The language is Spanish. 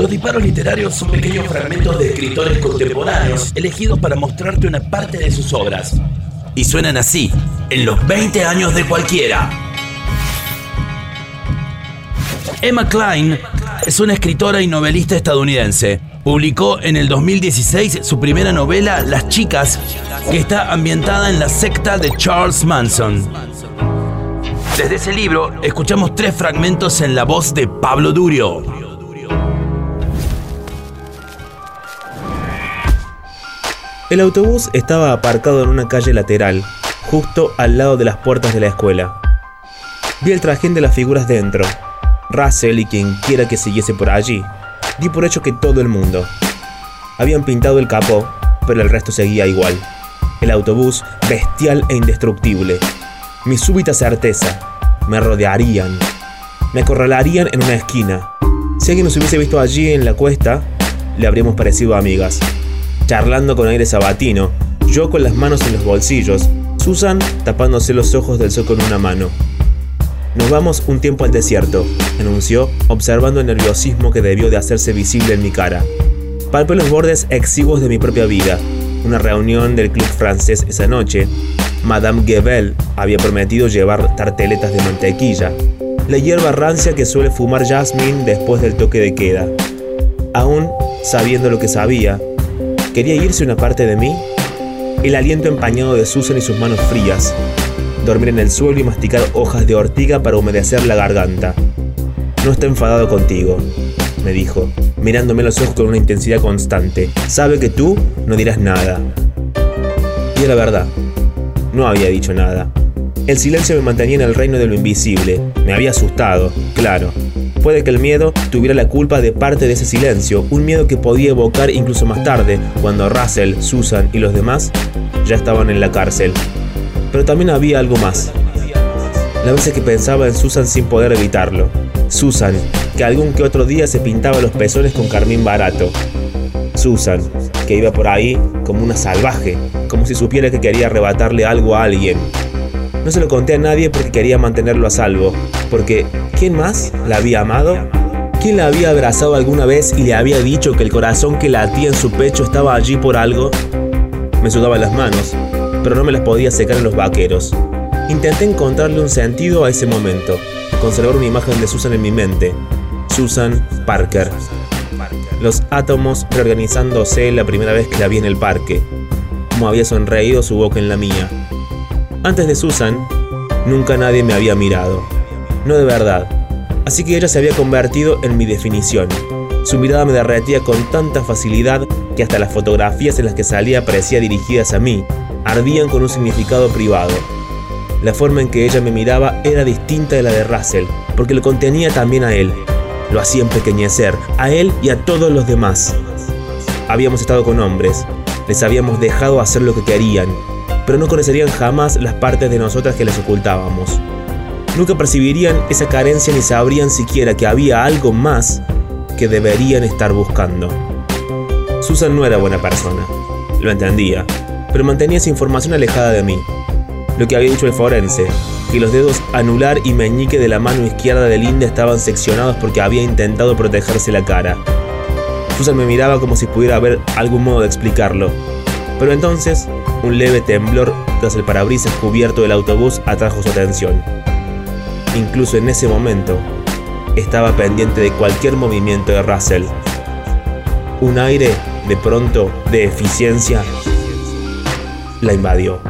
Los disparos literarios son pequeños fragmentos de escritores contemporáneos elegidos para mostrarte una parte de sus obras. Y suenan así, en los 20 años de cualquiera. Emma Klein es una escritora y novelista estadounidense. Publicó en el 2016 su primera novela, Las Chicas, que está ambientada en la secta de Charles Manson. Desde ese libro escuchamos tres fragmentos en la voz de Pablo Durio. El autobús estaba aparcado en una calle lateral, justo al lado de las puertas de la escuela. Vi el trajín de las figuras dentro, Russell y quien quiera que siguiese por allí. Di por hecho que todo el mundo. Habían pintado el capó, pero el resto seguía igual. El autobús, bestial e indestructible. Mi súbita certeza. Me rodearían. Me acorralarían en una esquina. Si alguien nos hubiese visto allí en la cuesta, le habríamos parecido amigas. Charlando con aire sabatino, yo con las manos en los bolsillos, Susan tapándose los ojos del sol con una mano. Nos vamos un tiempo al desierto, anunció, observando el nerviosismo que debió de hacerse visible en mi cara. Palpé los bordes exiguos de mi propia vida. Una reunión del club francés esa noche. Madame Gebel había prometido llevar tarteletas de mantequilla. La hierba rancia que suele fumar Jasmine después del toque de queda. Aún sabiendo lo que sabía, ¿quería irse una parte de mí? El aliento empañado de Susan y sus manos frías, dormir en el suelo y masticar hojas de ortiga para humedecer la garganta. No está enfadado contigo, me dijo, mirándome los ojos con una intensidad constante. Sabe que tú no dirás nada. Y era verdad, no había dicho nada. El silencio me mantenía en el reino de lo invisible. Me había asustado, claro. Puede que el miedo tuviera la culpa de parte de ese silencio, un miedo que podía evocar incluso más tarde, cuando Russell, Susan y los demás ya estaban en la cárcel. Pero también había algo más. La veces que pensaba en Susan sin poder evitarlo. Susan, que algún que otro día se pintaba los pezones con carmín barato. Susan, que iba por ahí como una salvaje, como si supiera que quería arrebatarle algo a alguien. No se lo conté a nadie porque quería mantenerlo a salvo, porque ¿quién más la había amado? ¿Quién la había abrazado alguna vez y le había dicho que el corazón que latía en su pecho estaba allí por algo? Me sudaban las manos, pero no me las podía secar en los vaqueros. Intenté encontrarle un sentido a ese momento, conservar una imagen de Susan en mi mente. Susan Parker. Los átomos reorganizándose la primera vez que la vi en el parque. Como había sonreído su boca en la mía. Antes de Susan, nunca nadie me había mirado. No de verdad. Así que ella se había convertido en mi definición. Su mirada me derretía con tanta facilidad que hasta las fotografías en las que salía parecía dirigidas a mí, ardían con un significado privado. La forma en que ella me miraba era distinta de la de Russell, porque lo contenía también a él. Lo hacía empequeñecer, a él y a todos los demás. Habíamos estado con hombres, les habíamos dejado hacer lo que querían, pero no conocerían jamás las partes de nosotras que les ocultábamos. Nunca percibirían esa carencia ni sabrían siquiera que había algo más que deberían estar buscando. Susan no era buena persona, lo entendía, pero mantenía esa información alejada de mí. Lo que había dicho el forense, que los dedos anular y meñique de la mano izquierda de Linda estaban seccionados porque había intentado protegerse la cara. Susan me miraba como si pudiera haber algún modo de explicarlo. Pero entonces, un leve temblor tras el parabrisas cubierto del autobús atrajo su atención. Incluso en ese momento, estaba pendiente de cualquier movimiento de Russell. Un aire, de pronto, de eficiencia la invadió.